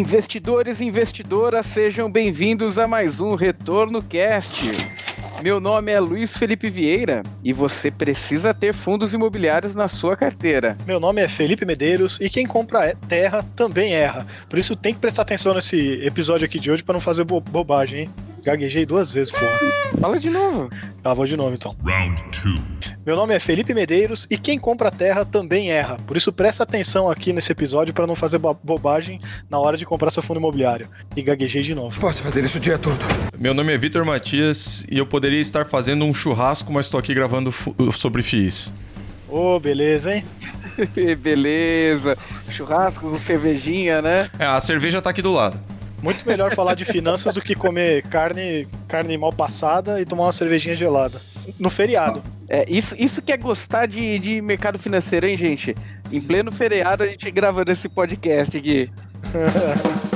Investidores e investidoras, sejam bem-vindos a mais um Retorno Cast. Meu nome é Luiz Felipe Vieira e você precisa ter fundos imobiliários na sua carteira. Meu nome é Felipe Medeiros e quem compra terra também erra. Por isso tem que prestar atenção nesse episódio aqui de hoje para não fazer bo bobagem, hein? Gaguejei duas vezes, porra. Fala de novo. Tá, vou de novo então. Round 2. Meu nome é Felipe Medeiros e quem compra terra também erra. Por isso presta atenção aqui nesse episódio para não fazer bo bobagem na hora de comprar seu fundo imobiliário. E gaguejei de novo. Posso fazer isso o dia todo. Meu nome é Vitor Matias e eu poderia estar fazendo um churrasco, mas estou aqui gravando sobre FIIs. Ô, oh, beleza, hein? beleza. Churrasco com cervejinha, né? É, a cerveja tá aqui do lado. Muito melhor falar de finanças do que comer carne, carne mal passada e tomar uma cervejinha gelada. No feriado. É, isso, isso que é gostar de, de mercado financeiro, hein, gente? Em pleno feriado a gente gravando esse podcast aqui.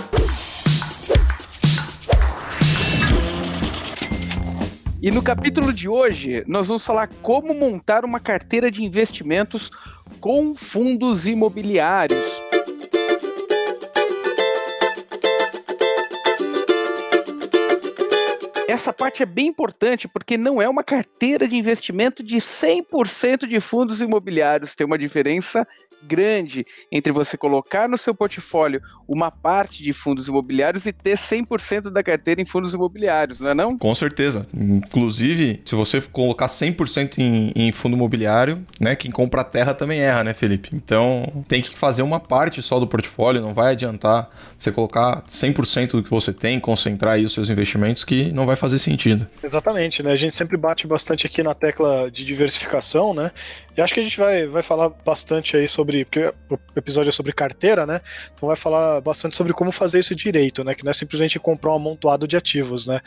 E no capítulo de hoje, nós vamos falar como montar uma carteira de investimentos com fundos imobiliários. Essa parte é bem importante porque não é uma carteira de investimento de 100% de fundos imobiliários, tem uma diferença grande entre você colocar no seu portfólio uma parte de fundos imobiliários e ter 100% da carteira em fundos imobiliários, não é não? Com certeza. Inclusive, se você colocar 100% em, em fundo imobiliário, né, quem compra a terra também erra, né, Felipe? Então, tem que fazer uma parte só do portfólio, não vai adiantar você colocar 100% do que você tem, concentrar aí os seus investimentos que não vai fazer sentido. Exatamente, né? A gente sempre bate bastante aqui na tecla de diversificação, né? E acho que a gente vai, vai falar bastante aí sobre, porque o episódio é sobre carteira, né? Então vai falar bastante sobre como fazer isso direito, né? Que não é simplesmente comprar um amontoado de ativos, né?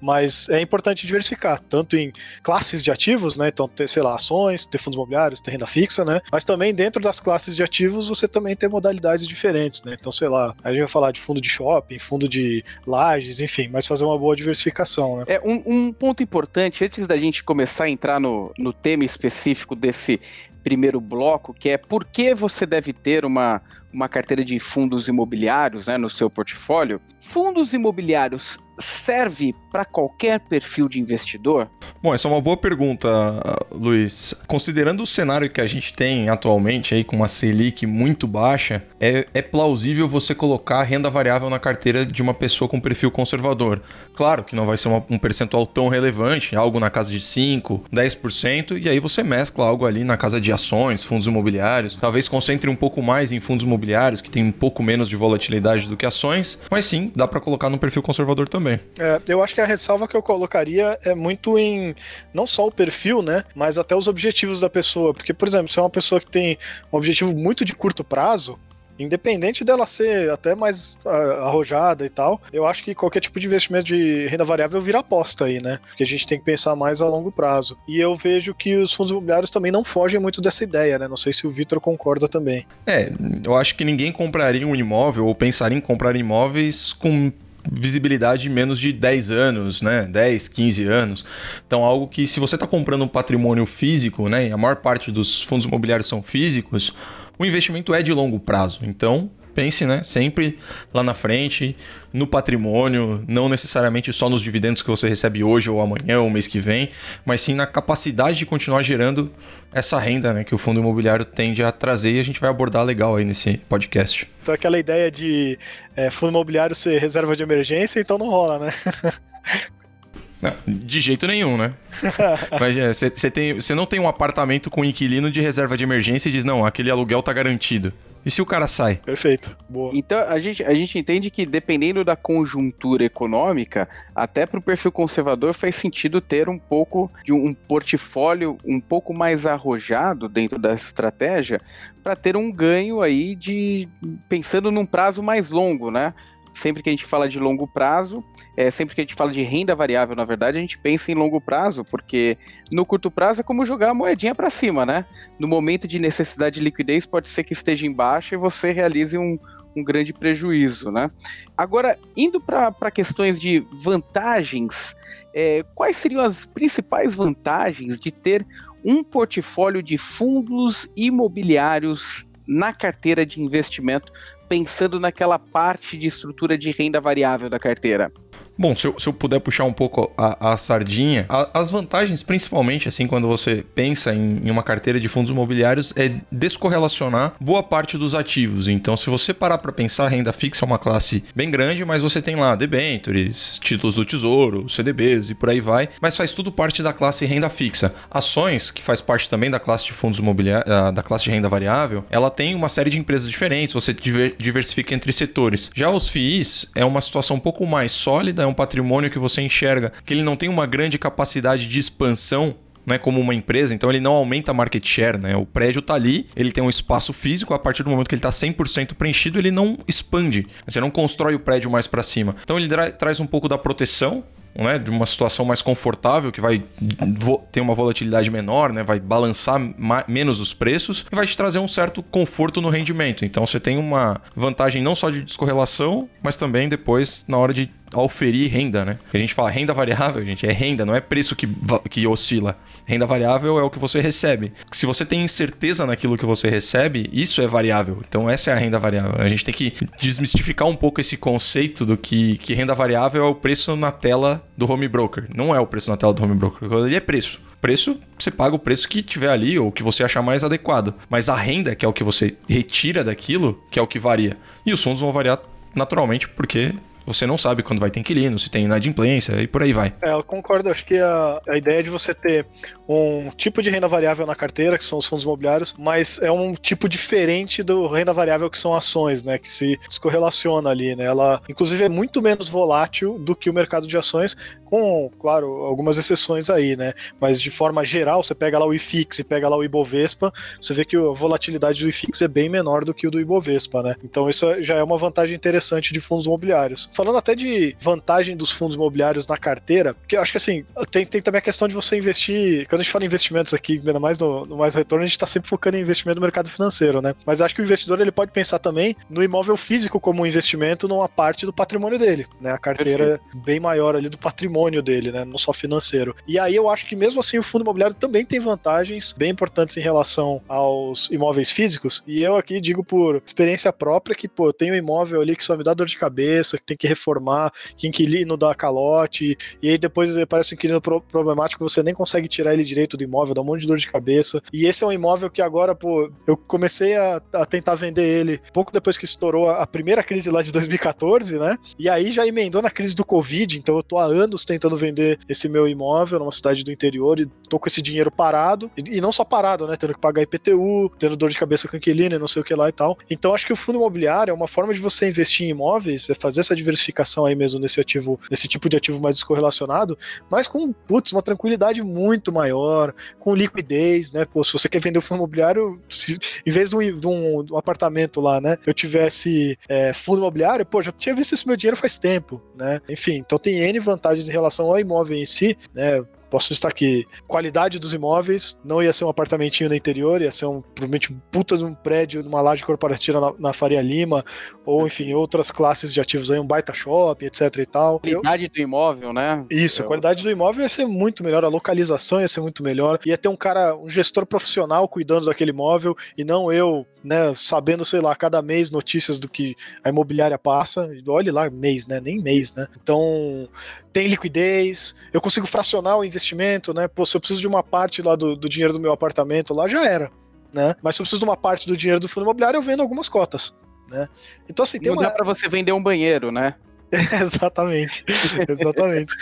Mas é importante diversificar, tanto em classes de ativos, né? Então ter, sei lá, ações, ter fundos imobiliários, ter renda fixa, né? Mas também dentro das classes de ativos você também tem modalidades diferentes, né? Então, sei lá, a gente vai falar de fundo de shopping, fundo de lajes, enfim, mas fazer uma boa diversificação, né? É, um, um ponto importante, antes da gente começar a entrar no, no tema específico desse primeiro bloco, que é por que você deve ter uma, uma carteira de fundos imobiliários né, no seu portfólio. Fundos imobiliários serve para qualquer perfil de investidor? Bom, essa é uma boa pergunta, Luiz. Considerando o cenário que a gente tem atualmente, aí com uma Selic muito baixa, é, é plausível você colocar renda variável na carteira de uma pessoa com perfil conservador. Claro que não vai ser uma, um percentual tão relevante, algo na casa de 5%, 10%, e aí você mescla algo ali na casa de ações, fundos imobiliários. Talvez concentre um pouco mais em fundos imobiliários, que tem um pouco menos de volatilidade do que ações, mas sim, dá para colocar no perfil conservador também. É, eu acho que a ressalva que eu colocaria é muito em não só o perfil, né, mas até os objetivos da pessoa. Porque, por exemplo, se é uma pessoa que tem um objetivo muito de curto prazo, independente dela ser até mais uh, arrojada e tal, eu acho que qualquer tipo de investimento de renda variável vira aposta aí, né? Porque a gente tem que pensar mais a longo prazo. E eu vejo que os fundos imobiliários também não fogem muito dessa ideia, né? Não sei se o Vitor concorda também. É, eu acho que ninguém compraria um imóvel ou pensaria em comprar imóveis com visibilidade de menos de 10 anos, né? 10, 15 anos. Então, algo que se você está comprando um patrimônio físico, né? E a maior parte dos fundos imobiliários são físicos, o investimento é de longo prazo. Então, pense, né, sempre lá na frente, no patrimônio, não necessariamente só nos dividendos que você recebe hoje ou amanhã ou mês que vem, mas sim na capacidade de continuar gerando essa renda né, que o fundo imobiliário tende a trazer e a gente vai abordar legal aí nesse podcast. Então aquela ideia de é, fundo imobiliário ser reserva de emergência, então não rola, né? Não, de jeito nenhum, né? Mas você é, não tem um apartamento com inquilino de reserva de emergência e diz, não, aquele aluguel tá garantido. E se o cara sai? Perfeito. Boa. Então a gente, a gente entende que dependendo da conjuntura econômica, até para o perfil conservador faz sentido ter um pouco de um portfólio um pouco mais arrojado dentro da estratégia para ter um ganho aí de pensando num prazo mais longo, né? Sempre que a gente fala de longo prazo, é, sempre que a gente fala de renda variável, na verdade, a gente pensa em longo prazo, porque no curto prazo é como jogar a moedinha para cima, né? No momento de necessidade de liquidez, pode ser que esteja em baixa e você realize um, um grande prejuízo, né? Agora, indo para questões de vantagens, é, quais seriam as principais vantagens de ter um portfólio de fundos imobiliários na carteira de investimento pensando naquela parte de estrutura de renda variável da carteira? Bom, se eu, se eu, puder puxar um pouco a, a sardinha, a, as vantagens, principalmente assim, quando você pensa em, em, uma carteira de fundos imobiliários, é descorrelacionar boa parte dos ativos. Então, se você parar para pensar, renda fixa é uma classe bem grande, mas você tem lá debentures, títulos do tesouro, CDBs e por aí vai, mas faz tudo parte da classe renda fixa. Ações, que faz parte também da classe de fundos imobiliários, ah, da classe de renda variável, ela tem uma série de empresas diferentes, você diversifica entre setores. Já os FIIs é uma situação um pouco mais sólida, é um patrimônio que você enxerga que ele não tem uma grande capacidade de expansão né, como uma empresa, então ele não aumenta a market share, né? O prédio está ali, ele tem um espaço físico, a partir do momento que ele está 100% preenchido, ele não expande. Você não constrói o prédio mais para cima. Então ele traz um pouco da proteção né, de uma situação mais confortável, que vai ter uma volatilidade menor, né, vai balançar menos os preços e vai te trazer um certo conforto no rendimento. Então você tem uma vantagem não só de descorrelação, mas também depois na hora de oferir renda, né? A gente fala renda variável, gente, é renda, não é preço que, que oscila. Renda variável é o que você recebe. Se você tem incerteza naquilo que você recebe, isso é variável. Então essa é a renda variável. A gente tem que desmistificar um pouco esse conceito do que, que renda variável é o preço na tela do home broker. Não é o preço na tela do home broker. Ele é preço preço, você paga o preço que tiver ali ou que você achar mais adequado. Mas a renda, que é o que você retira daquilo, que é o que varia. E os fundos vão variar naturalmente porque você não sabe quando vai ter inquilino, se tem inadimplência e por aí vai. É, eu concordo. Acho que a, a ideia de você ter um tipo de renda variável na carteira, que são os fundos imobiliários, mas é um tipo diferente do renda variável que são ações, né? Que se, se correlaciona ali, né? Ela, inclusive, é muito menos volátil do que o mercado de ações, com, claro, algumas exceções aí, né? Mas de forma geral, você pega lá o IFIX e pega lá o Ibovespa, você vê que a volatilidade do IFIX é bem menor do que o do Ibovespa, né? Então isso é, já é uma vantagem interessante de fundos imobiliários. Falando até de vantagem dos fundos imobiliários na carteira, eu acho que assim, tem, tem também a questão de você investir, quando a gente fala em investimentos aqui, ainda mais no, no mais retorno, a gente está sempre focando em investimento no mercado financeiro, né? Mas acho que o investidor ele pode pensar também no imóvel físico como um investimento numa parte do patrimônio dele, né? A carteira Perfeito. bem maior ali do patrimônio patrimônio dele, né? Não só financeiro. E aí eu acho que mesmo assim o fundo imobiliário também tem vantagens bem importantes em relação aos imóveis físicos. E eu aqui digo por experiência própria que, pô, eu tenho um imóvel ali que só me dá dor de cabeça, que tem que reformar, que inquilino dá calote, e aí depois aparece um inquilino problemático, você nem consegue tirar ele direito do imóvel, dá um monte de dor de cabeça. E esse é um imóvel que agora, pô, eu comecei a, a tentar vender ele pouco depois que estourou a, a primeira crise lá de 2014, né? E aí já emendou na crise do Covid, então eu tô há anos tentando vender esse meu imóvel numa cidade do interior e tô com esse dinheiro parado. E, e não só parado, né? Tendo que pagar IPTU, tendo dor de cabeça com inquilino e não sei o que lá e tal. Então acho que o fundo imobiliário é uma forma de você investir em imóveis, é fazer essa diversificação aí mesmo nesse ativo, nesse tipo de ativo mais descorrelacionado, mas com, putz, uma tranquilidade muito maior, com liquidez, né? Pô, se você quer vender o fundo imobiliário, se, em vez de um, de, um, de um, apartamento lá, né? Eu tivesse é, fundo imobiliário, pô, já tinha visto esse meu dinheiro faz tempo, né? Enfim, então tem N vantagens em relação ao imóvel em si, né? Posso estar aqui, qualidade dos imóveis, não ia ser um apartamentinho no interior, ia ser um, provavelmente puta de um prédio numa laje corporativa na, na, Faria Lima, ou enfim, outras classes de ativos aí, um baita shopping, etc e tal. Qualidade do imóvel, né? Isso, a qualidade do imóvel ia ser muito melhor, a localização ia ser muito melhor, ia ter um cara, um gestor profissional cuidando daquele imóvel, e não eu, né, sabendo, sei lá, cada mês notícias do que a imobiliária passa, olhe lá, mês, né, nem mês, né? Então, tem liquidez, eu consigo fracionar o investimento, né? Pô, se eu preciso de uma parte lá do, do dinheiro do meu apartamento, lá já era, né? Mas se eu preciso de uma parte do dinheiro do fundo imobiliário, eu vendo algumas cotas, né? Então, assim, tem Não uma... dá para você vender um banheiro, né? exatamente, exatamente.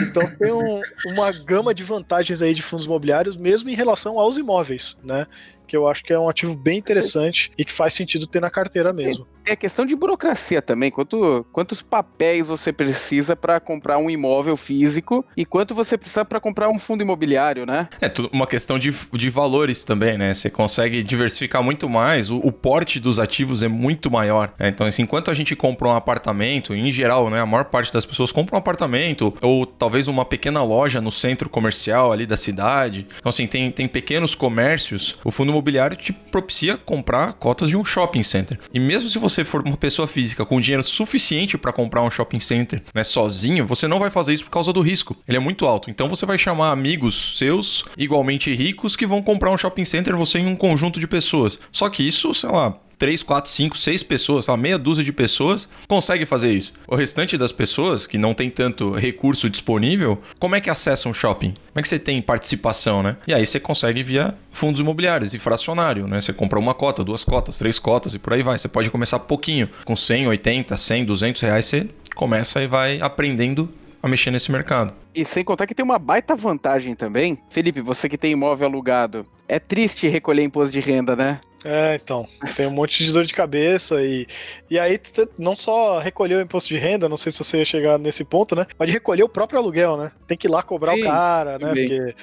Então tem um, uma gama de vantagens aí de fundos imobiliários, mesmo em relação aos imóveis, né? Que eu acho que é um ativo bem interessante e que faz sentido ter na carteira mesmo. É questão de burocracia também. Quanto, quantos papéis você precisa para comprar um imóvel físico e quanto você precisa para comprar um fundo imobiliário, né? É tudo uma questão de, de valores também, né? Você consegue diversificar muito mais. O, o porte dos ativos é muito maior. Né? Então, assim, enquanto a gente compra um apartamento, em geral, né? A maior parte das pessoas compra um apartamento ou talvez uma pequena loja no centro comercial ali da cidade. Então, assim, tem, tem pequenos comércios. O fundo imobiliário te propicia comprar cotas de um shopping center. E mesmo se você for uma pessoa física com dinheiro suficiente para comprar um shopping center, né, sozinho, você não vai fazer isso por causa do risco. Ele é muito alto. Então você vai chamar amigos seus igualmente ricos que vão comprar um shopping center você em um conjunto de pessoas. Só que isso, sei lá, 3, 4, 5, 6 pessoas, uma meia dúzia de pessoas consegue fazer isso. O restante das pessoas, que não tem tanto recurso disponível, como é que acessam o shopping? Como é que você tem participação, né? E aí você consegue via fundos imobiliários e fracionário, né? Você compra uma cota, duas cotas, três cotas e por aí vai. Você pode começar pouquinho, com 100, 80, 100, 200 reais, você começa e vai aprendendo a mexer nesse mercado. E sem contar que tem uma baita vantagem também. Felipe, você que tem imóvel alugado, é triste recolher imposto de renda, né? É, então, tem um monte de dor de cabeça e, e aí não só recolher o imposto de renda, não sei se você ia chegar nesse ponto, né? Mas de recolher o próprio aluguel, né? Tem que ir lá cobrar Sim, o cara, né? Porque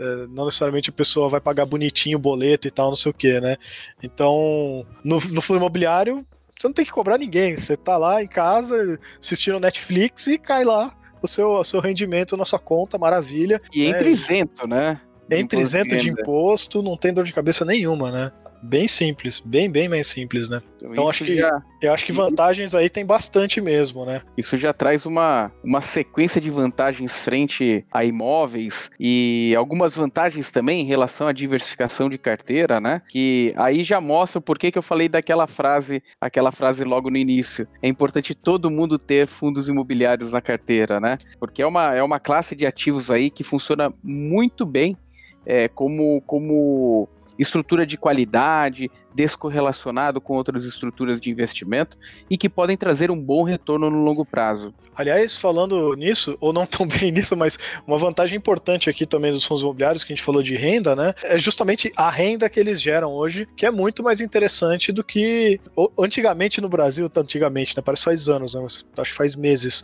é, não necessariamente a pessoa vai pagar bonitinho o boleto e tal, não sei o que, né? Então, no, no fundo imobiliário, você não tem que cobrar ninguém. Você tá lá em casa assistindo Netflix e cai lá o seu, o seu rendimento na sua conta, maravilha. E né? entre isento, né? Entre isento de imposto, não tem dor de cabeça nenhuma, né? Bem simples, bem, bem mais simples, né? Então, então acho que já... eu acho que vantagens aí tem bastante mesmo, né? Isso já traz uma, uma sequência de vantagens frente a imóveis e algumas vantagens também em relação à diversificação de carteira, né? Que aí já mostra por que, que eu falei daquela frase, aquela frase logo no início. É importante todo mundo ter fundos imobiliários na carteira, né? Porque é uma, é uma classe de ativos aí que funciona muito bem é, como, como estrutura de qualidade, descorrelacionado com outras estruturas de investimento e que podem trazer um bom retorno no longo prazo. Aliás, falando nisso, ou não tão bem nisso, mas uma vantagem importante aqui também dos fundos imobiliários, que a gente falou de renda, né? É justamente a renda que eles geram hoje, que é muito mais interessante do que antigamente no Brasil, antigamente, né? Parece faz anos, né? acho que faz meses.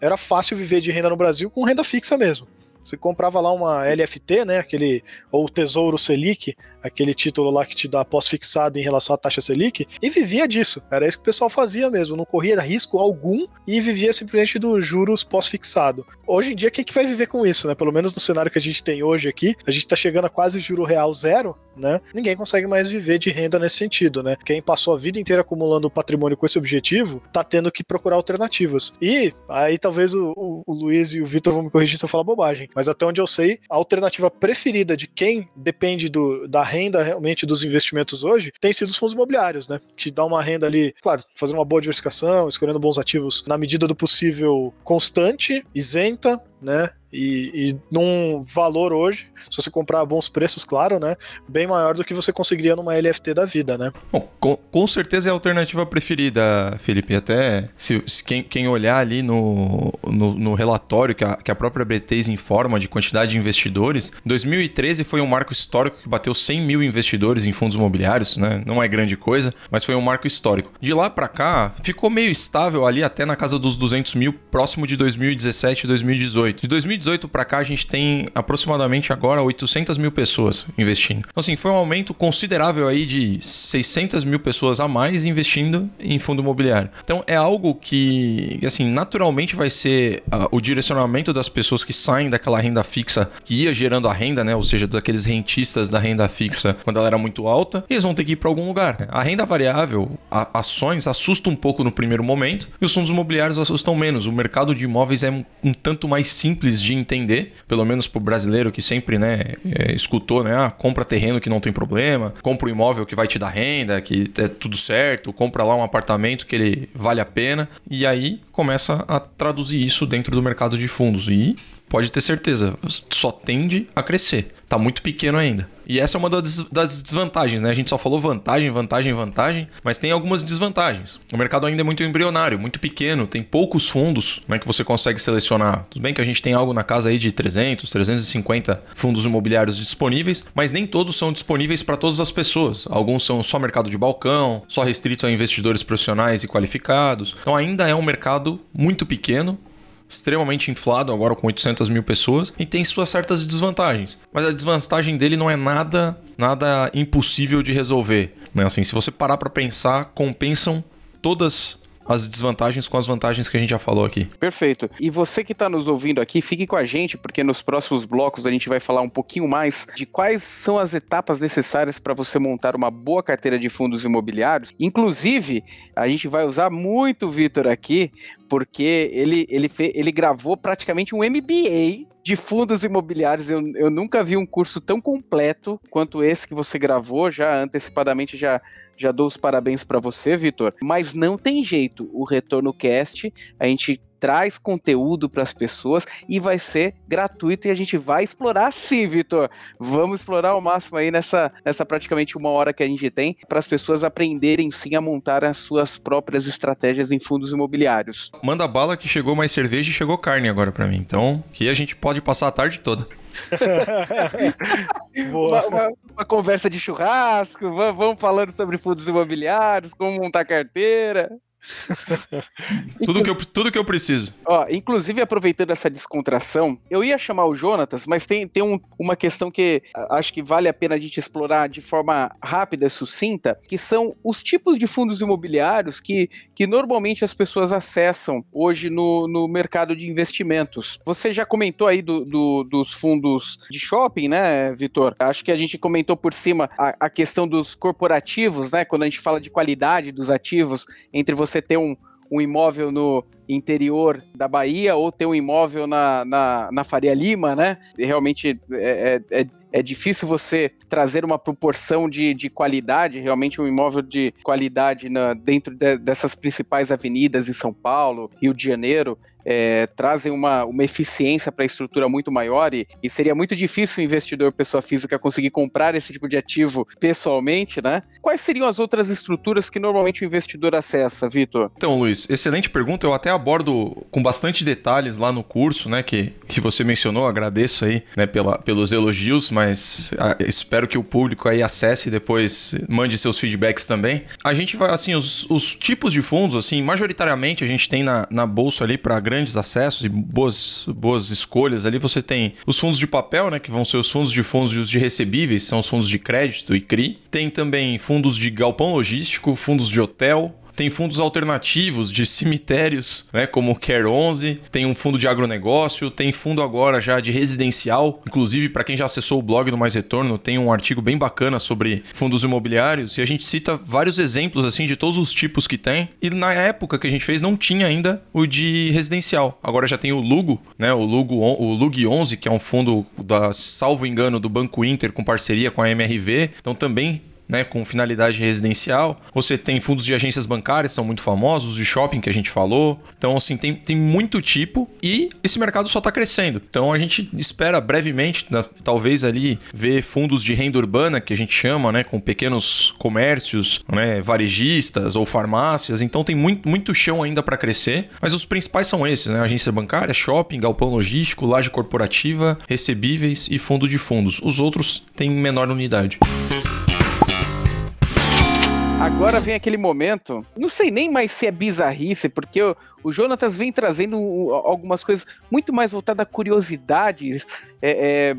Era fácil viver de renda no Brasil com renda fixa mesmo. Você comprava lá uma LFT, né, aquele ou Tesouro Selic, aquele título lá que te dá pós-fixado em relação à taxa Selic, e vivia disso. Era isso que o pessoal fazia mesmo, não corria risco algum e vivia simplesmente dos juros pós-fixado. Hoje em dia, quem que vai viver com isso, né? Pelo menos no cenário que a gente tem hoje aqui, a gente tá chegando a quase juro real zero, né? Ninguém consegue mais viver de renda nesse sentido, né? Quem passou a vida inteira acumulando patrimônio com esse objetivo, tá tendo que procurar alternativas. E aí talvez o, o, o Luiz e o Vitor vão me corrigir se eu falar bobagem, mas até onde eu sei, a alternativa preferida de quem depende do, da renda realmente dos investimentos hoje tem sido os fundos imobiliários, né? Que dá uma renda ali, claro, fazendo uma boa diversificação, escolhendo bons ativos na medida do possível constante, isenta, né? E, e, num valor hoje, se você comprar a bons preços, claro, né? Bem maior do que você conseguiria numa LFT da vida, né? Bom, com, com certeza é a alternativa preferida, Felipe. Até se, se quem, quem, olhar ali no, no, no, relatório que a, que a própria B3 informa de quantidade de investidores, 2013 foi um marco histórico que bateu 100 mil investidores em fundos imobiliários, né? Não é grande coisa, mas foi um marco histórico. De lá para cá, ficou meio estável ali até na casa dos 200 mil, próximo de 2017 e 2018. De 2018 para cá, a gente tem aproximadamente agora 800 mil pessoas investindo. Então, assim, foi um aumento considerável aí de 600 mil pessoas a mais investindo em fundo imobiliário. Então, é algo que, assim, naturalmente vai ser uh, o direcionamento das pessoas que saem daquela renda fixa que ia gerando a renda, né? Ou seja, daqueles rentistas da renda fixa quando ela era muito alta, e eles vão ter que ir para algum lugar. A renda variável, a, ações, assusta um pouco no primeiro momento e os fundos imobiliários assustam menos. O mercado de imóveis é um, um tanto mais simples de entender, pelo menos para o brasileiro que sempre né, é, escutou, né? Ah, compra terreno que não tem problema, compra um imóvel que vai te dar renda, que é tudo certo, compra lá um apartamento que ele vale a pena. E aí começa a traduzir isso dentro do mercado de fundos. E pode ter certeza, só tende a crescer. Está muito pequeno ainda. E essa é uma das, desvantagens, né? A gente só falou vantagem, vantagem, vantagem, mas tem algumas desvantagens. O mercado ainda é muito embrionário, muito pequeno, tem poucos fundos né, que você consegue selecionar. Tudo bem que a gente tem algo na casa aí de 300, 350 fundos imobiliários disponíveis, mas nem todos são disponíveis para todas as pessoas. Alguns são só mercado de balcão, só restritos a investidores profissionais e qualificados. Então ainda é um mercado muito pequeno extremamente inflado, agora com 800 mil pessoas, e tem suas certas desvantagens. Mas a desvantagem dele não é nada, nada impossível de resolver. Né? Assim, se você parar para pensar, compensam todas as desvantagens com as vantagens que a gente já falou aqui. Perfeito. E você que está nos ouvindo aqui, fique com a gente, porque nos próximos blocos a gente vai falar um pouquinho mais de quais são as etapas necessárias para você montar uma boa carteira de fundos imobiliários. Inclusive, a gente vai usar muito o Vitor aqui, porque ele, ele, ele gravou praticamente um MBA de fundos imobiliários. Eu, eu nunca vi um curso tão completo quanto esse que você gravou. Já antecipadamente já já dou os parabéns para você, Vitor. Mas não tem jeito. O Retorno Cast, a gente traz conteúdo para as pessoas e vai ser gratuito e a gente vai explorar sim, Vitor. Vamos explorar ao máximo aí nessa, nessa praticamente uma hora que a gente tem para as pessoas aprenderem sim a montar as suas próprias estratégias em fundos imobiliários. Manda bala que chegou mais cerveja e chegou carne agora para mim. Então, que a gente pode passar a tarde toda. uma, uma, uma, conversa de churrasco, vamos falando sobre fundos imobiliários, como montar carteira. tudo, que eu, tudo que eu preciso. Ó, inclusive, aproveitando essa descontração, eu ia chamar o Jonatas, mas tem, tem um, uma questão que acho que vale a pena a gente explorar de forma rápida e sucinta, que são os tipos de fundos imobiliários que, que normalmente as pessoas acessam hoje no, no mercado de investimentos. Você já comentou aí do, do dos fundos de shopping, né, Vitor? Acho que a gente comentou por cima a, a questão dos corporativos, né? Quando a gente fala de qualidade dos ativos, entre você você ter um, um imóvel no interior da Bahia ou ter um imóvel na, na, na Faria Lima, né? E realmente é, é, é, é difícil você trazer uma proporção de, de qualidade, realmente um imóvel de qualidade na, dentro de, dessas principais avenidas em São Paulo, Rio de Janeiro é, trazem uma, uma eficiência para a estrutura muito maior e, e, seria muito difícil o investidor pessoa física conseguir comprar esse tipo de ativo pessoalmente, né? Quais seriam as outras estruturas que normalmente o investidor acessa, Vitor? Então, Luiz, excelente pergunta. Eu até abordo com bastante detalhes lá no curso, né, que, que você mencionou. Agradeço aí, né, pela, pelos elogios, mas a, ah, espero que o público aí acesse e depois mande seus feedbacks também. A gente vai, assim, os, os tipos de fundos, assim, majoritariamente a gente tem na, na bolsa ali para grande grandes acessos e boas, boas escolhas ali. Você tem os fundos de papel, né, que vão ser os fundos de fundos de recebíveis, são os fundos de crédito e CRI. Tem também fundos de galpão logístico, fundos de hotel, tem fundos alternativos de cemitérios, né, como o Care 11, tem um fundo de agronegócio, tem fundo agora já de residencial. Inclusive, para quem já acessou o blog do Mais Retorno, tem um artigo bem bacana sobre fundos imobiliários e a gente cita vários exemplos assim de todos os tipos que tem. E na época que a gente fez não tinha ainda o de residencial. Agora já tem o Lugo, né, o Lugo o Lug 11, que é um fundo da salvo engano do Banco Inter com parceria com a MRV. Então também né, com finalidade residencial. Você tem fundos de agências bancárias, são muito famosos, de shopping que a gente falou. Então, assim, tem, tem muito tipo e esse mercado só está crescendo. Então, a gente espera brevemente, talvez ali, ver fundos de renda urbana, que a gente chama, né, com pequenos comércios, né, varejistas ou farmácias. Então, tem muito, muito chão ainda para crescer. Mas os principais são esses, né? Agência bancária, shopping, galpão logístico, laje corporativa, recebíveis e fundo de fundos. Os outros têm menor unidade. Agora vem aquele momento, não sei nem mais se é bizarrice, porque o, o Jonatas vem trazendo algumas coisas muito mais voltadas a curiosidades, é, é,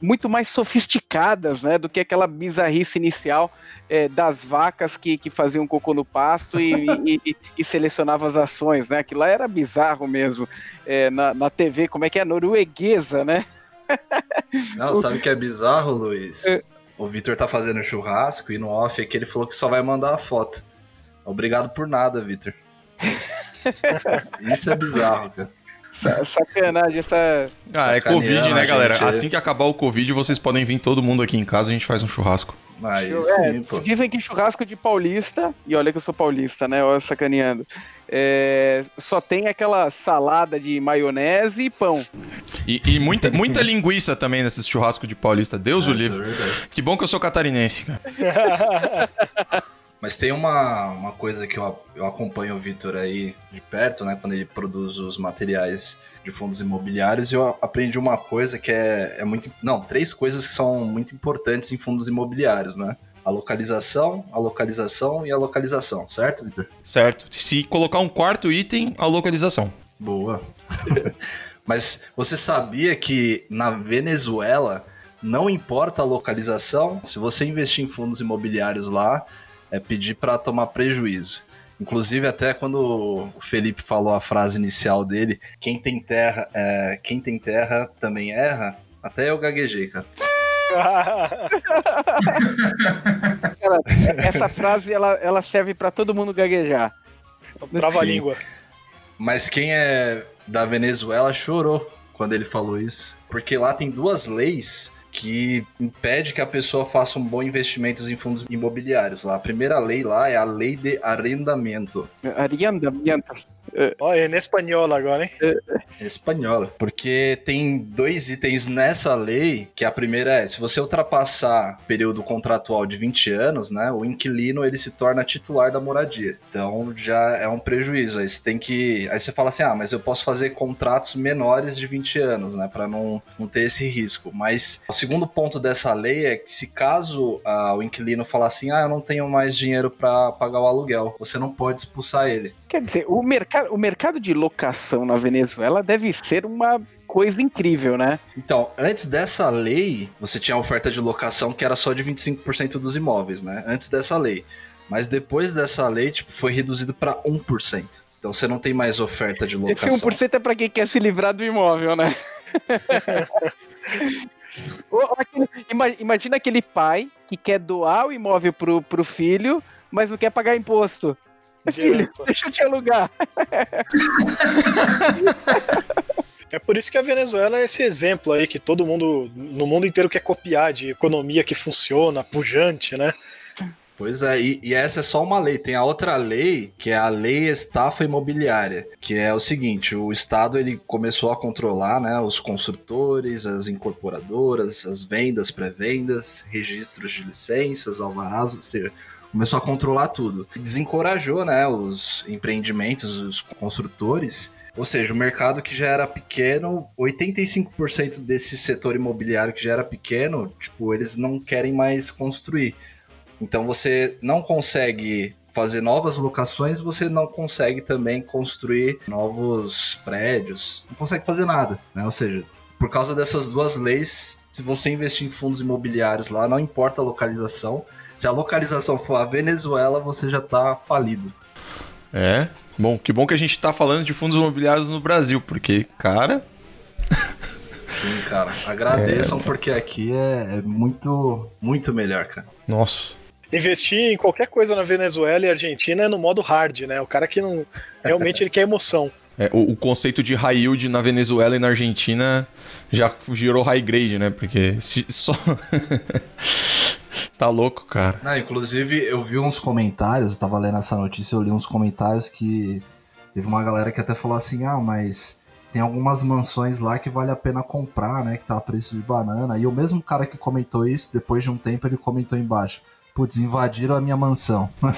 muito mais sofisticadas, né, do que aquela bizarrice inicial é, das vacas que, que faziam cocô no pasto e, e, e, e selecionavam as ações, né, aquilo lá era bizarro mesmo, é, na, na TV, como é que é, norueguesa, né? Não, sabe o que é bizarro, Luiz? O Vitor tá fazendo churrasco e no off aqui ele falou que só vai mandar a foto. Obrigado por nada, Vitor. Isso é bizarro, cara. Sacanagem, essa. Ah, é Covid, né, galera? Gente, assim que acabar o Covid, vocês podem vir todo mundo aqui em casa, a gente faz um churrasco. Aí é, sim, pô. Dizem que churrasco de paulista, e olha que eu sou paulista, né? Olha, sacaneando. É, só tem aquela salada de maionese e pão. E, e muita, muita linguiça também nesse churrasco de paulista. Deus o livre. É que bom que eu sou catarinense, cara. Mas tem uma, uma coisa que eu, eu acompanho o Vitor aí de perto, né? Quando ele produz os materiais de fundos imobiliários, eu aprendi uma coisa que é, é muito. Não, três coisas que são muito importantes em fundos imobiliários, né? A localização, a localização e a localização, certo, Vitor? Certo. Se colocar um quarto item, a localização. Boa. Mas você sabia que na Venezuela não importa a localização, se você investir em fundos imobiliários lá, é pedir para tomar prejuízo. Inclusive, até quando o Felipe falou a frase inicial dele, quem tem terra, é, quem tem terra também erra, até eu gaguejei, cara. Cara essa frase ela, ela serve para todo mundo gaguejar. Trava a língua. Mas quem é da Venezuela chorou quando ele falou isso, porque lá tem duas leis que impede que a pessoa faça um bom investimento em fundos imobiliários. Lá, a primeira lei lá é a lei de arrendamento. Arrendamento. Olha, é em espanhol agora, hein? É espanhola. Porque tem dois itens nessa lei, que a primeira é, se você ultrapassar período contratual de 20 anos, né, o inquilino ele se torna titular da moradia. Então já é um prejuízo. Aí você tem que, aí você fala assim: "Ah, mas eu posso fazer contratos menores de 20 anos, né, para não, não ter esse risco". Mas o segundo ponto dessa lei é que se caso ah, o inquilino falar assim: "Ah, eu não tenho mais dinheiro para pagar o aluguel", você não pode expulsar ele. Quer dizer, o mercado, o mercado de locação na Venezuela deve ser uma coisa incrível, né? Então, antes dessa lei, você tinha a oferta de locação que era só de 25% dos imóveis, né? Antes dessa lei. Mas depois dessa lei, tipo, foi reduzido para 1%. Então você não tem mais oferta de locação. Esse 1% é para quem quer se livrar do imóvel, né? Imagina aquele pai que quer doar o imóvel pro, pro filho, mas não quer pagar imposto. Filho, deixa eu te alugar. É por isso que a Venezuela é esse exemplo aí que todo mundo no mundo inteiro quer copiar de economia que funciona, pujante, né? Pois é, e, e, essa é só uma lei. Tem a outra lei, que é a lei estafa imobiliária, que é o seguinte: o Estado ele começou a controlar né, os construtores, as incorporadoras, as vendas, pré-vendas, registros de licenças, alvarás, ou seja, começou a controlar tudo. Desencorajou, né, os empreendimentos, os construtores. Ou seja, o mercado que já era pequeno, 85% desse setor imobiliário que já era pequeno, tipo, eles não querem mais construir. Então você não consegue fazer novas locações, você não consegue também construir novos prédios, não consegue fazer nada, né? Ou seja, por causa dessas duas leis, se você investir em fundos imobiliários lá, não importa a localização, se a localização for a Venezuela, você já tá falido. É. Bom, que bom que a gente tá falando de fundos imobiliários no Brasil, porque, cara. Sim, cara. Agradeçam, é... porque aqui é, é muito, muito melhor, cara. Nossa investir em qualquer coisa na Venezuela e Argentina é no modo hard, né? O cara que não. Realmente ele quer emoção. É, o, o, conceito de high yield na Venezuela e na Argentina já girou high grade, né? Porque se, só. Tá louco, cara. Não, inclusive, eu vi uns comentários, eu tava lendo essa notícia, eu li uns comentários que teve uma galera que até falou assim: ah, mas tem algumas mansões lá que vale a pena comprar, né? Que tá a preço de banana. E o mesmo cara que comentou isso, depois de um tempo, ele comentou embaixo. Putz, invadiram a minha mansão.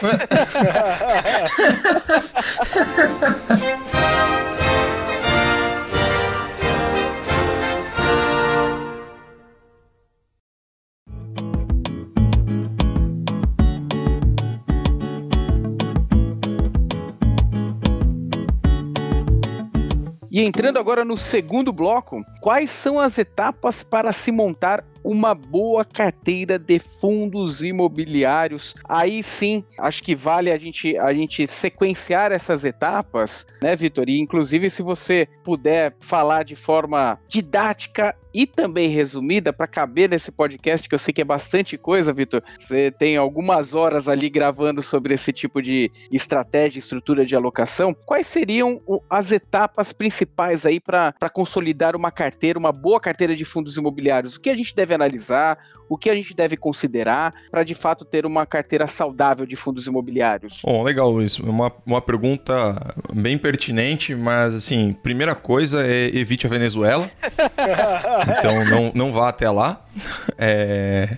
E entrando agora no segundo bloco, quais são as etapas para se montar uma boa carteira de fundos imobiliários. Aí sim, acho que vale a gente, a gente sequenciar essas etapas, né, Vitor? E inclusive, se você puder falar de forma didática e também resumida para caber nesse podcast, que eu sei que é bastante coisa, Vitor. Você tem algumas horas ali gravando sobre esse tipo de estratégia, estrutura de alocação. Quais seriam as etapas principais aí para consolidar uma carteira, uma boa carteira de fundos imobiliários? O que a gente deve analisar? O que a gente deve considerar para de fato ter uma carteira saudável de fundos imobiliários? Bom, legal, Luiz. Uma, uma pergunta bem pertinente, mas assim, primeira coisa é evite a Venezuela. então não, não vá até lá. É,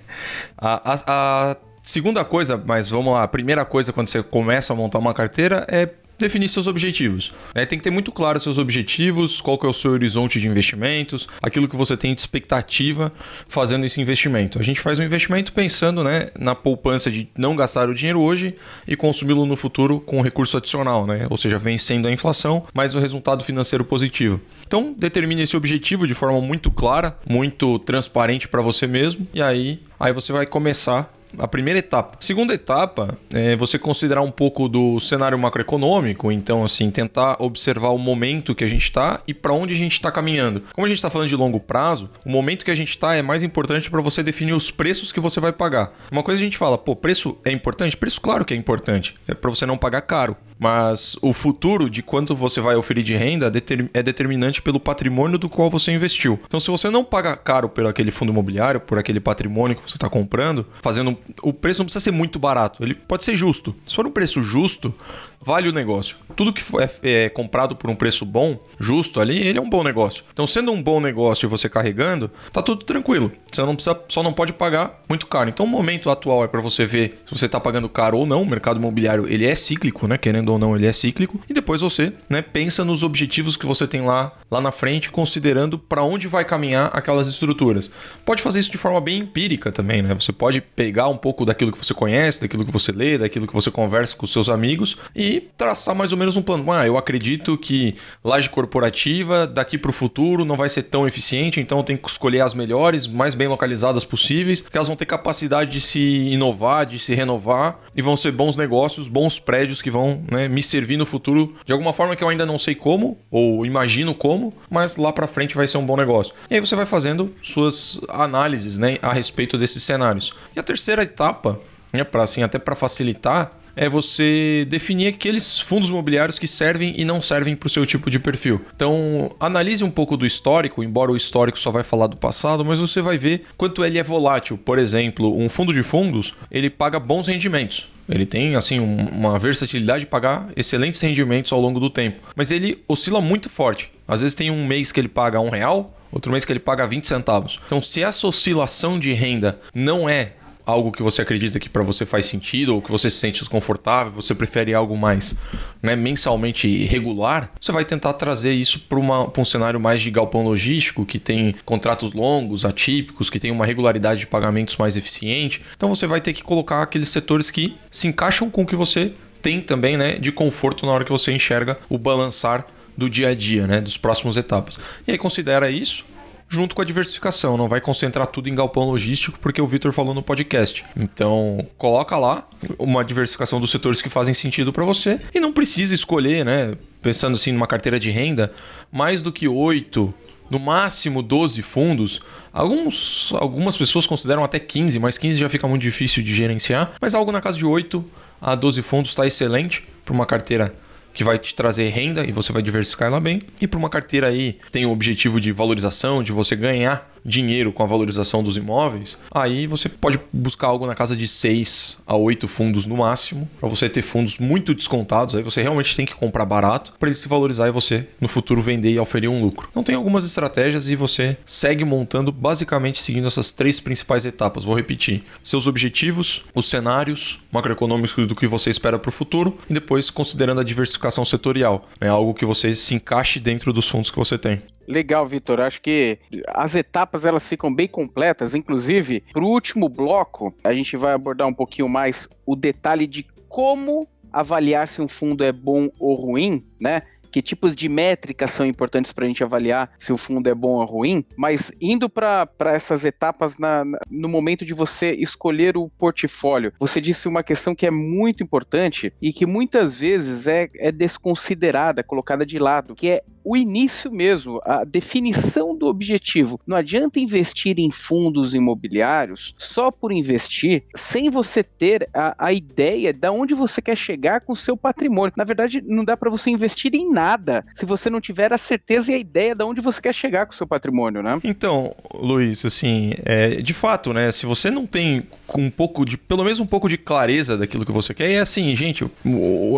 a, a, a segunda coisa, mas vamos lá, a primeira coisa quando você começa a montar uma carteira é definir seus objetivos. Né? Tem que ter muito claro seus objetivos, qual que é o seu horizonte de investimentos, aquilo que você tem de expectativa fazendo esse investimento. A gente faz um investimento pensando né, na poupança de não gastar o dinheiro hoje e consumi-lo no futuro com um recurso adicional, né? ou seja, vencendo a inflação, mas o resultado financeiro positivo. Então, determine esse objetivo de forma muito clara, muito transparente para você mesmo, e aí, aí você vai começar a primeira etapa. Segunda etapa é você considerar um pouco do cenário macroeconômico, então assim, tentar observar o momento que a gente está e para onde a gente está caminhando. Como a gente está falando de longo prazo, o momento que a gente está é mais importante para você definir os preços que você vai pagar. Uma coisa a gente fala, pô, preço é importante? Preço claro que é importante. É para você não pagar caro. Mas o futuro de quanto você vai oferir de renda é determinante pelo patrimônio do qual você investiu. Então, se você não paga caro por aquele fundo imobiliário, por aquele patrimônio que você está comprando, fazendo. O preço não precisa ser muito barato, ele pode ser justo. Se for um preço justo, vale o negócio. Tudo que é, é, comprado por um preço bom, justo ali, ele é um bom negócio. Então, sendo um bom negócio e você carregando, tá tudo tranquilo. Você não precisa, só não pode pagar muito caro. Então, o momento atual é para você ver se você está pagando caro ou não. O mercado imobiliário ele é cíclico, né? Querendo ou não, ele é cíclico. E depois você, né, pensa nos objetivos que você tem lá, lá na frente, considerando para onde vai caminhar aquelas estruturas. Pode fazer isso de forma bem empírica também, né? Você pode pegar um pouco daquilo que você conhece, daquilo que você lê, daquilo que você conversa com seus amigos e traçar mais ou menos um plano. Ah, eu acredito que laje corporativa daqui para o futuro não vai ser tão eficiente, então tenho que escolher as melhores, mais bem localizadas possíveis, que elas vão ter capacidade de se inovar, de se renovar e vão ser bons negócios, bons prédios que vão né, me servir no futuro de alguma forma que eu ainda não sei como ou imagino como, mas lá para frente vai ser um bom negócio. E aí você vai fazendo suas análises né, a respeito desses cenários. E a terceira etapa, né, para assim até para facilitar é você definir aqueles fundos imobiliários que servem e não servem para o seu tipo de perfil. Então, analise um pouco do histórico, embora o histórico só vai falar do passado, mas você vai ver quanto ele é volátil. Por exemplo, um fundo de fundos, ele paga bons rendimentos. Ele tem assim um, uma versatilidade de pagar excelentes rendimentos ao longo do tempo, mas ele oscila muito forte. Às vezes tem um mês que ele paga um real, outro mês que ele paga 20 centavos. Então, se essa oscilação de renda não é algo que você acredita que para você faz sentido ou que você se sente desconfortável, você prefere algo mais né, mensalmente regular, você vai tentar trazer isso para um cenário mais de galpão logístico, que tem contratos longos, atípicos, que tem uma regularidade de pagamentos mais eficiente. Então você vai ter que colocar aqueles setores que se encaixam com o que você tem também né, de conforto na hora que você enxerga o balançar do dia a dia, né, dos próximos etapas. E aí considera isso, junto com a diversificação. Não vai concentrar tudo em galpão logístico, porque o Vitor falou no podcast. Então, coloca lá uma diversificação dos setores que fazem sentido para você e não precisa escolher, né? Pensando assim numa carteira de renda, mais do que oito no máximo 12 fundos. Alguns, algumas pessoas consideram até 15, mas 15 já fica muito difícil de gerenciar. Mas algo na casa de 8 a 12 fundos está excelente para uma carteira que vai te trazer renda e você vai diversificar ela bem. E para uma carteira aí tem o objetivo de valorização, de você ganhar dinheiro com a valorização dos imóveis, aí você pode buscar algo na casa de 6 a 8 fundos no máximo, para você ter fundos muito descontados, aí você realmente tem que comprar barato para ele se valorizar e você no futuro vender e oferir um lucro. Então tem algumas estratégias e você segue montando basicamente seguindo essas três principais etapas. Vou repetir: seus objetivos, os cenários macroeconômicos do que você espera para o futuro e depois considerando a diversificação setorial, é né? algo que você se encaixe dentro dos fundos que você tem. Legal, Vitor. Acho que as etapas elas ficam bem completas. Inclusive, para o último bloco, a gente vai abordar um pouquinho mais o detalhe de como avaliar se um fundo é bom ou ruim, né? que tipos de métricas são importantes para a gente avaliar se o fundo é bom ou ruim, mas indo para essas etapas na, na, no momento de você escolher o portfólio, você disse uma questão que é muito importante e que muitas vezes é, é desconsiderada, colocada de lado, que é o início mesmo, a definição do objetivo. Não adianta investir em fundos imobiliários só por investir, sem você ter a, a ideia de onde você quer chegar com o seu patrimônio. Na verdade, não dá para você investir em nada se você não tiver a certeza e a ideia de onde você quer chegar com o seu patrimônio, né? Então, Luiz, assim, é, de fato, né? Se você não tem um pouco de, pelo menos um pouco de clareza daquilo que você quer, é assim, gente,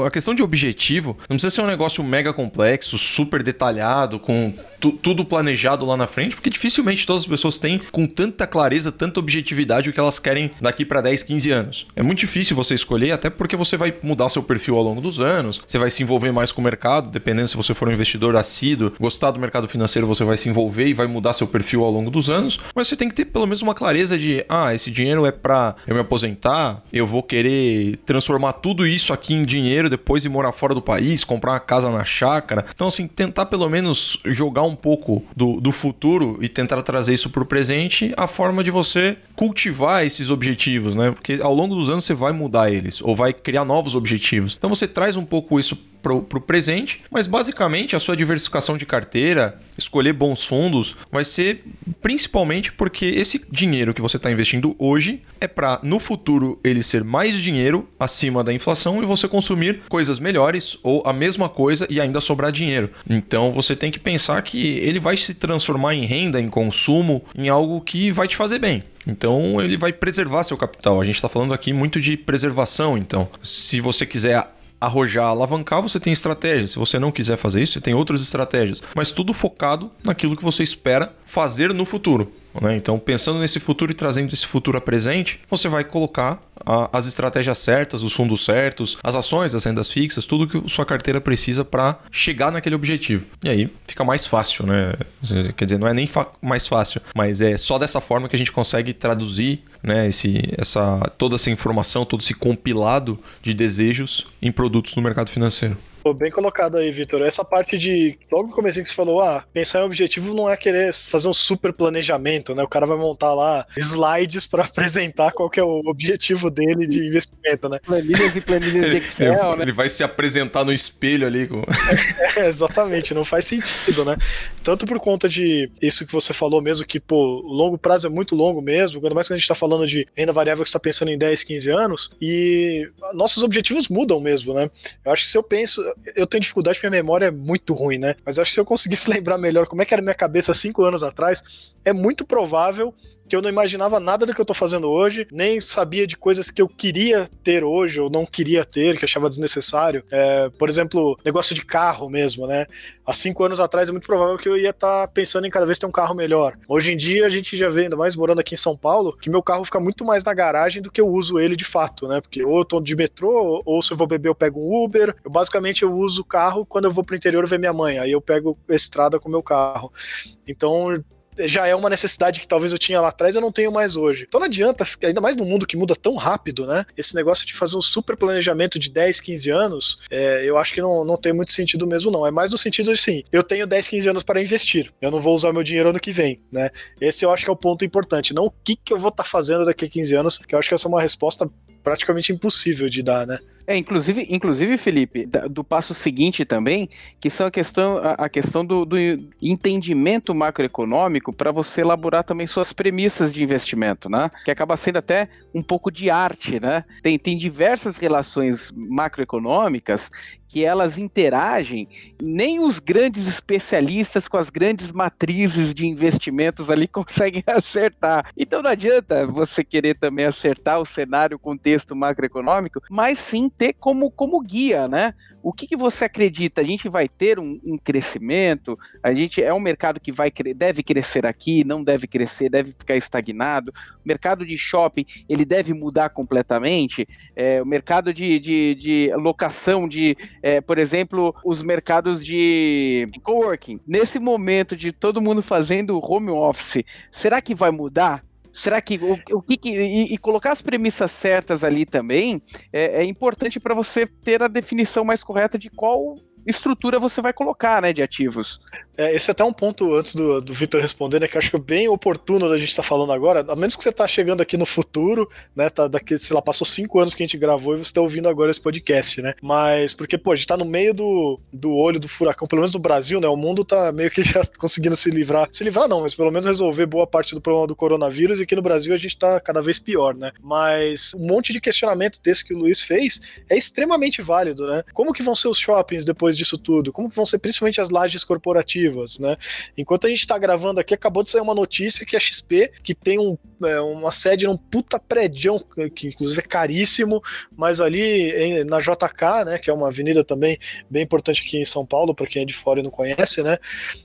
a questão de objetivo não precisa ser um negócio mega complexo, super detalhado, com tu, tudo planejado lá na frente, porque dificilmente todas as pessoas têm com tanta clareza, tanta objetividade o que elas querem daqui para 10, 15 anos. É muito difícil você escolher, até porque você vai mudar seu perfil ao longo dos anos, você vai se envolver mais com o mercado, dependendo se você for um investidor assíduo, gostar do mercado financeiro, você vai se envolver e vai mudar seu perfil ao longo dos anos, mas você tem que ter pelo menos uma clareza de, ah, esse dinheiro é para eu me aposentar, eu vou querer transformar tudo isso aqui em dinheiro depois e morar fora do país, comprar uma casa na chácara. Então assim, tentar pelo menos jogar um um pouco do, do futuro e tentar trazer isso para o presente, a forma de você cultivar esses objetivos, né? Porque ao longo dos anos você vai mudar eles ou vai criar novos objetivos. Então você traz um pouco isso para o presente, mas basicamente a sua diversificação de carteira, escolher bons fundos, vai ser principalmente porque esse dinheiro que você está investindo hoje é para no futuro ele ser mais dinheiro acima da inflação e você consumir coisas melhores ou a mesma coisa e ainda sobrar dinheiro. Então você tem que pensar que ele vai se transformar em renda, em consumo, em algo que vai te fazer bem. Então ele vai preservar seu capital. A gente está falando aqui muito de preservação. Então, se você quiser arrojar, alavancar, você tem estratégias. Se você não quiser fazer isso, você tem outras estratégias. Mas tudo focado naquilo que você espera fazer no futuro. Né? Então, pensando nesse futuro e trazendo esse futuro a presente, você vai colocar a, as estratégias certas, os fundos certos, as ações, as rendas fixas, tudo que sua carteira precisa para chegar naquele objetivo. E aí fica mais fácil, né? Quer dizer, não é nem mais fácil, mas é só dessa forma que a gente consegue traduzir né, esse, essa, toda essa informação, todo esse compilado de desejos em produtos no mercado financeiro. Pô, bem colocado aí, Vitor. Essa parte de. Logo no começo que você falou, ah, pensar em objetivo não é querer fazer um super planejamento, né? O cara vai montar lá slides para apresentar qual que é o objetivo dele de investimento, né? Planilhas e planilhas de Excel, ele, né? Ele vai se apresentar no espelho ali. Com... é, exatamente, não faz sentido, né? Tanto por conta de isso que você falou mesmo, que, pô, longo prazo é muito longo mesmo, ainda mais quando a gente tá falando de renda variável que você tá pensando em 10, 15 anos, e nossos objetivos mudam mesmo, né? Eu acho que se eu penso, eu tenho dificuldade porque minha memória é muito ruim, né? Mas acho que se eu conseguisse lembrar melhor como é que era minha cabeça cinco anos atrás, é muito provável que eu não imaginava nada do que eu tô fazendo hoje, nem sabia de coisas que eu queria ter hoje ou não queria ter, que achava desnecessário. É, por exemplo, negócio de carro mesmo, né? Há cinco anos atrás é muito provável que eu ia estar tá pensando em cada vez ter um carro melhor. Hoje em dia a gente já vê, ainda mais morando aqui em São Paulo, que meu carro fica muito mais na garagem do que eu uso ele de fato, né? Porque ou eu tô de metrô, ou se eu vou beber eu pego um Uber. Eu basicamente eu uso o carro quando eu vou pro interior ver minha mãe. Aí eu pego estrada com o meu carro. Então já é uma necessidade que talvez eu tinha lá atrás eu não tenho mais hoje. Então não adianta, ainda mais no mundo que muda tão rápido, né? Esse negócio de fazer um super planejamento de 10, 15 anos, é, eu acho que não, não tem muito sentido mesmo, não. É mais no sentido de assim, eu tenho 10, 15 anos para investir. Eu não vou usar meu dinheiro ano que vem, né? Esse eu acho que é o ponto importante. Não o que, que eu vou estar tá fazendo daqui a 15 anos, que eu acho que essa é uma resposta praticamente impossível de dar, né? É, inclusive, inclusive Felipe, do passo seguinte também, que são a questão, a, questão do, do, entendimento macroeconômico para você elaborar também suas premissas de investimento, né? Que acaba sendo até um pouco de arte, né? Tem, tem diversas relações macroeconômicas que elas interagem, nem os grandes especialistas com as grandes matrizes de investimentos ali conseguem acertar. Então não adianta você querer também acertar o cenário, o contexto macroeconômico, mas sim ter como, como guia, né? O que, que você acredita? A gente vai ter um, um, crescimento? A gente é um mercado que vai deve crescer aqui, não deve crescer, deve ficar estagnado. O mercado de shopping ele deve mudar completamente. É, o mercado de, de, de locação de, é, por exemplo, os mercados de coworking. Nesse momento de todo mundo fazendo home office, será que vai mudar? Será que o, o que, que e, e, colocar as premissas certas ali também é, é importante para você ter a definição mais correta de qual estrutura você vai colocar, né, de ativos. É, esse é até um ponto antes do, do Vitor responder, né, que eu acho que é bem oportuno da gente estar tá falando agora, a menos que você está chegando aqui no futuro, né, tá daqui, sei lá, passou cinco anos que a gente gravou e você está ouvindo agora esse podcast, né, mas porque, pô, a gente tá no meio do, do olho do furacão, pelo menos no Brasil, né, o mundo tá meio que já conseguindo se livrar, se livrar não, mas pelo menos resolver boa parte do problema do coronavírus e aqui no Brasil a gente tá cada vez pior, né, mas um monte de questionamento desse que o Luiz fez é extremamente válido, né, como que vão ser os shoppings depois disso tudo, como vão ser principalmente as lajes corporativas, né? Enquanto a gente está gravando aqui, acabou de sair uma notícia que a XP, que tem um, é, uma sede num puta prédio, que inclusive é caríssimo, mas ali em, na JK, né, que é uma avenida também bem importante aqui em São Paulo, para quem é de fora e não conhece, né?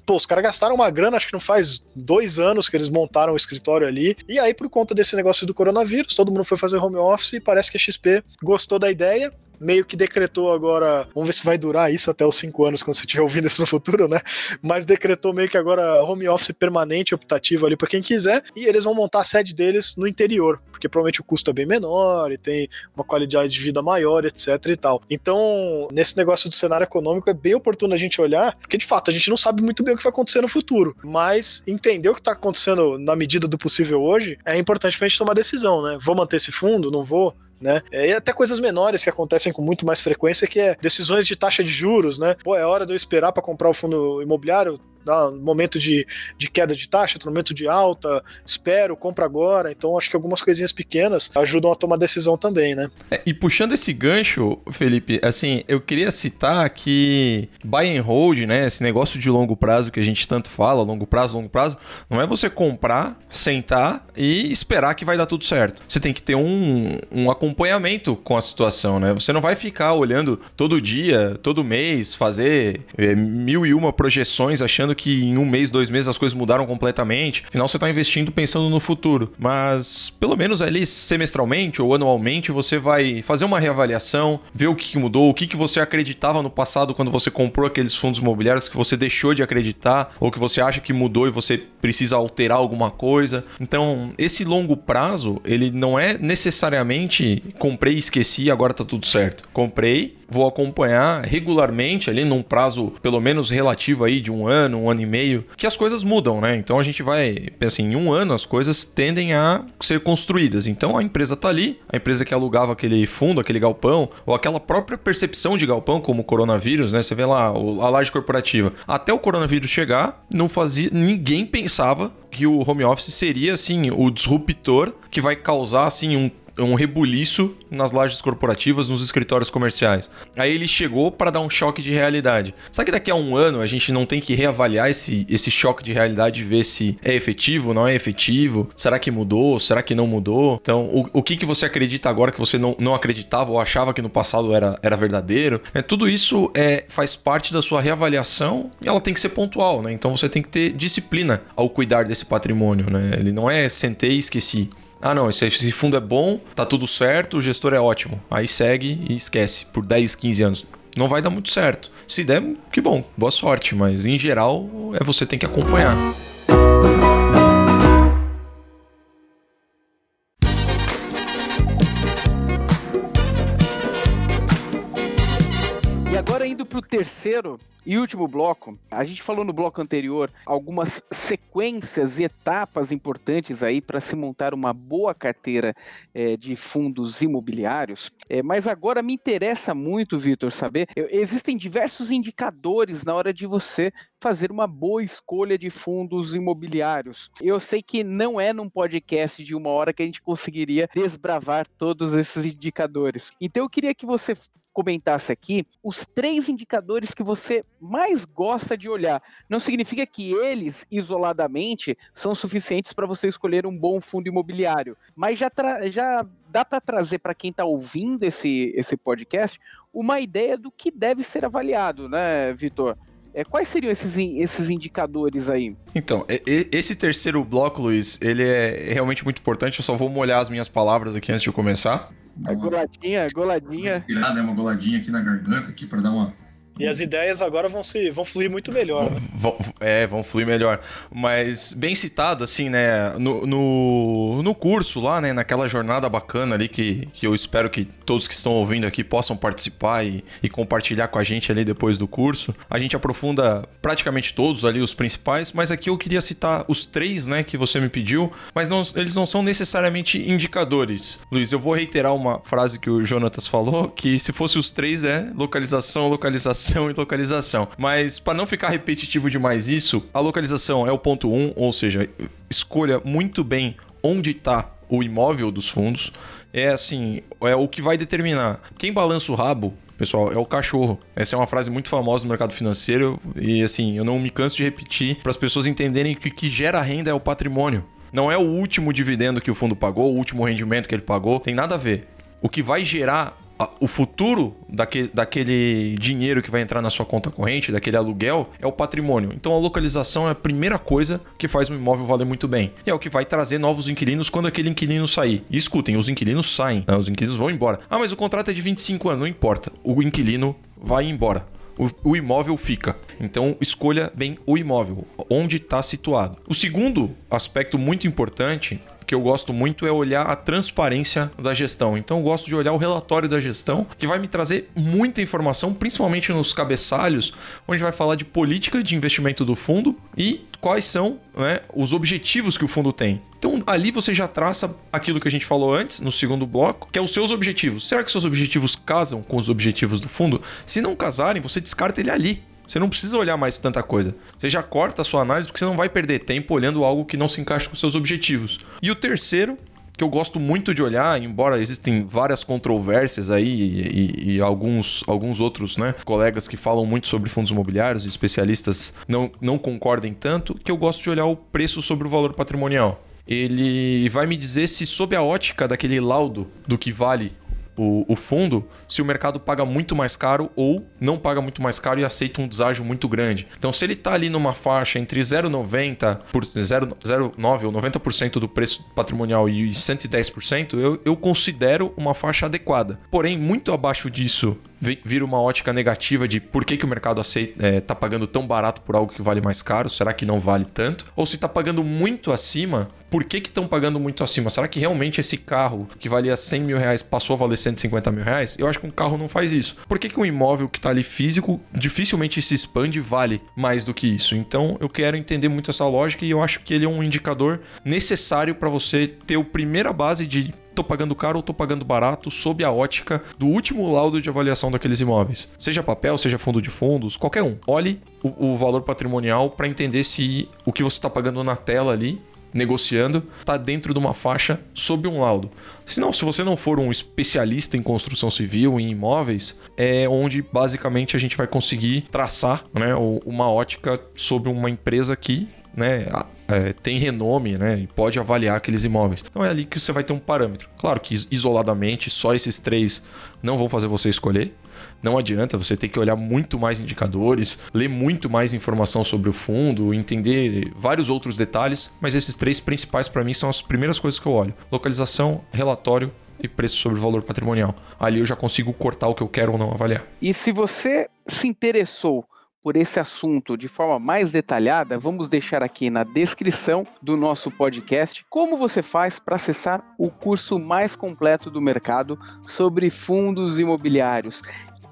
Pô, os caras gastaram uma grana, acho que não faz dois anos que eles montaram o escritório ali, e aí por conta desse negócio do coronavírus, todo mundo foi fazer home office e parece que a XP gostou da ideia, meio que decretou agora, vamos ver se vai durar isso até os cinco anos quando você estiver ouvindo isso no futuro, né? Mas decretou meio que agora home office permanente optativo ali para quem quiser e eles vão montar a sede deles no interior, porque provavelmente o custo é bem menor e tem uma qualidade de vida maior, etc e tal. Então, nesse negócio do cenário econômico é bem oportuno a gente olhar, porque de fato a gente não sabe muito bem o que vai acontecer no futuro, mas entender o que está acontecendo na medida do possível hoje é importante para a gente tomar decisão, né? Vou manter esse fundo, não vou? Né? É, e até coisas menores que acontecem com muito mais frequência, que é decisões de taxa de juros, né? Pô, é hora de eu esperar para comprar o fundo imobiliário? Tá? momento de, de queda de taxa, momento de alta, espero, compra agora. Então acho que algumas coisinhas pequenas ajudam a tomar decisão também, né? É, e puxando esse gancho, Felipe, assim, eu queria citar que buy and hold, né, esse negócio de longo prazo que a gente tanto fala, longo prazo, longo prazo, não é você comprar, sentar e esperar que vai dar tudo certo. Você tem que ter um, um acompanhamento com a situação, né? Você não vai ficar olhando todo dia, todo mês, fazer é, mil e uma projeções achando que em um mês, dois meses as coisas mudaram completamente. Afinal, você está investindo pensando no futuro. Mas pelo menos ali semestralmente ou anualmente você vai fazer uma reavaliação, ver o que mudou, o que você acreditava no passado quando você comprou aqueles fundos imobiliários que você deixou de acreditar ou que você acha que mudou e você precisa alterar alguma coisa. Então, esse longo prazo, ele não é necessariamente comprei e esqueci, agora tá tudo certo. Comprei, vou acompanhar regularmente ali num prazo pelo menos relativo aí de um ano, um ano e meio, que as coisas mudam, né? Então a gente vai, assim, em um ano as coisas tendem a ser construídas. Então a empresa tá ali, a empresa que alugava aquele fundo, aquele galpão, ou aquela própria percepção de galpão como o coronavírus, né? Você vê lá a laje corporativa. Até o coronavírus chegar, não fazia, ninguém pensava que o home office seria assim o disruptor que vai causar assim um um rebuliço nas lajes corporativas, nos escritórios comerciais. Aí ele chegou para dar um choque de realidade. Será que daqui a um ano a gente não tem que reavaliar esse, esse choque de realidade e ver se é efetivo, não é efetivo? Será que mudou? Será que não mudou? Então, o, o que, que você acredita agora que você não, não acreditava ou achava que no passado era, era verdadeiro? É, tudo isso é, faz parte da sua reavaliação e ela tem que ser pontual, né? Então você tem que ter disciplina ao cuidar desse patrimônio, né? Ele não é sentei e esqueci. Ah, não, esse, esse fundo é bom, tá tudo certo, o gestor é ótimo. Aí segue e esquece por 10, 15 anos. Não vai dar muito certo. Se der, que bom, boa sorte, mas em geral é você tem que acompanhar. Terceiro e último bloco, a gente falou no bloco anterior algumas sequências e etapas importantes aí para se montar uma boa carteira é, de fundos imobiliários. É, mas agora me interessa muito, Vitor, saber. Existem diversos indicadores na hora de você fazer uma boa escolha de fundos imobiliários. Eu sei que não é num podcast de uma hora que a gente conseguiria desbravar todos esses indicadores. Então eu queria que você comentasse aqui os três indicadores que você mais gosta de olhar. Não significa que eles, isoladamente, são suficientes para você escolher um bom fundo imobiliário, mas já, já dá para trazer para quem está ouvindo esse, esse podcast uma ideia do que deve ser avaliado, né, Vitor? É, quais seriam esses, esses indicadores aí? Então, esse terceiro bloco, Luiz, ele é realmente muito importante. Eu só vou molhar as minhas palavras aqui antes de começar. A goladinha, goladinha. Uma, uma goladinha aqui na garganta aqui para dar uma e as ideias agora vão se vão fluir muito melhor. Né? Vão, é, vão fluir melhor. Mas bem citado, assim, né? No, no, no, curso lá, né? Naquela jornada bacana ali que, que eu espero que todos que estão ouvindo aqui possam participar e, e compartilhar com a gente ali depois do curso. A gente aprofunda praticamente todos ali, os principais, mas aqui eu queria citar os três, né? Que você me pediu, mas não, eles não são necessariamente indicadores. Luiz, eu vou reiterar uma frase que o Jonatas falou, que se fosse os três é localização, localização localização e localização. Mas para não ficar repetitivo demais isso, a localização é o ponto 1, um, ou seja, escolha muito bem onde está o imóvel dos fundos. É assim, é o que vai determinar. Quem balança o rabo pessoal, é o cachorro. Essa é uma frase muito famosa no mercado financeiro e assim, eu não me canso de repetir para as pessoas entenderem que o que gera renda é o patrimônio. Não é o último dividendo que o fundo pagou, o último rendimento que ele pagou, tem nada a ver. O que vai gerar o futuro daquele, daquele dinheiro que vai entrar na sua conta corrente, daquele aluguel, é o patrimônio. Então a localização é a primeira coisa que faz um imóvel valer muito bem. E é o que vai trazer novos inquilinos quando aquele inquilino sair. E escutem, os inquilinos saem, né? os inquilinos vão embora. Ah, mas o contrato é de 25 anos, não importa. O inquilino vai embora. O, imóvel fica. Então, escolha bem o imóvel, onde está situado. O segundo aspecto muito importante que eu gosto muito é olhar a transparência da gestão. Então eu gosto de olhar o relatório da gestão, que vai me trazer muita informação, principalmente nos cabeçalhos, onde vai falar de política de investimento do fundo e quais são né, os objetivos que o fundo tem. Então ali você já traça aquilo que a gente falou antes, no segundo bloco, que é os seus objetivos. Será que seus objetivos casam com os objetivos do fundo? Se não casarem, você descarta ele ali. Você não precisa olhar mais tanta coisa. Você já corta a sua análise porque você não vai perder tempo olhando algo que não se encaixa com seus objetivos. E o terceiro, que eu gosto muito de olhar, embora existem várias controvérsias aí e, e, e, alguns, alguns outros né, colegas que falam muito sobre fundos imobiliários, especialistas não, não concordem tanto, que eu gosto de olhar o preço sobre o valor patrimonial. Ele vai me dizer se, sob a ótica daquele laudo do que vale o, o, fundo se o mercado paga muito mais caro ou não paga muito mais caro e aceita um deságio muito grande. Então, se ele está ali numa faixa entre 0,90 por 0,9 ou 90% do preço patrimonial e 110%, eu, eu considero uma faixa adequada. Porém, muito abaixo disso vira uma ótica negativa de por que, que o mercado está é, tá pagando tão barato por algo que vale mais caro? Será que não vale tanto? Ou se está pagando muito acima, por que estão pagando muito acima? Será que realmente esse carro que valia 100 mil reais passou a valer 150 mil reais? Eu acho que um carro não faz isso. Por que, que um imóvel que está ali físico dificilmente se expande e vale mais do que isso? Então eu quero entender muito essa lógica e eu acho que ele é um indicador necessário para você ter a primeira base de tô pagando caro ou tô pagando barato sob a ótica do último laudo de avaliação daqueles imóveis. Seja papel, seja fundo de fundos, qualquer um. Olhe o, o valor patrimonial para entender se o que você está pagando na tela ali negociando está dentro de uma faixa sob um laudo. Senão, se você não for um especialista em construção civil, em imóveis, é onde basicamente a gente vai conseguir traçar né, uma ótica sobre uma empresa que né, é, tem renome, né? E pode avaliar aqueles imóveis. Então é ali que você vai ter um parâmetro. Claro que isoladamente, só esses três não vão fazer você escolher. Não adianta, você tem que olhar muito mais indicadores, ler muito mais informação sobre o fundo, entender vários outros detalhes, mas esses três principais para mim são as primeiras coisas que eu olho: localização, relatório e preço sobre valor patrimonial. Ali eu já consigo cortar o que eu quero ou não avaliar. E se você se interessou por esse assunto de forma mais detalhada, vamos deixar aqui na descrição do nosso podcast como você faz para acessar o curso mais completo do mercado sobre fundos imobiliários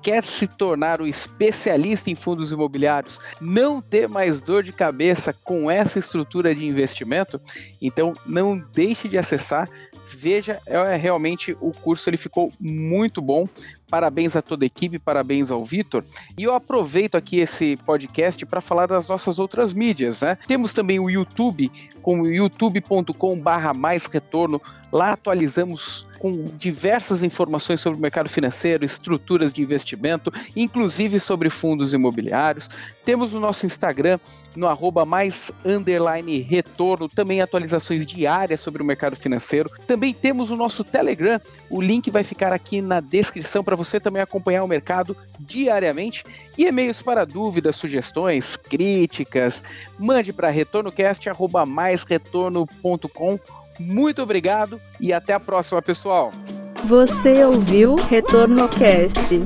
quer se tornar o especialista em fundos imobiliários, não ter mais dor de cabeça com essa estrutura de investimento, então não deixe de acessar. Veja, é realmente o curso ele ficou muito bom. Parabéns a toda a equipe, parabéns ao Vitor. E eu aproveito aqui esse podcast para falar das nossas outras mídias, né? Temos também o YouTube, com youtube.com/barra mais retorno. Lá atualizamos com diversas informações sobre o mercado financeiro, estruturas de investimento, inclusive sobre fundos imobiliários. Temos o nosso Instagram, no arroba mais underline retorno, também atualizações diárias sobre o mercado financeiro. Também temos o nosso Telegram, o link vai ficar aqui na descrição para você também acompanhar o mercado diariamente. E e-mails para dúvidas, sugestões, críticas, mande para retornocast.com muito obrigado e até a próxima, pessoal. Você ouviu Retorno Cast.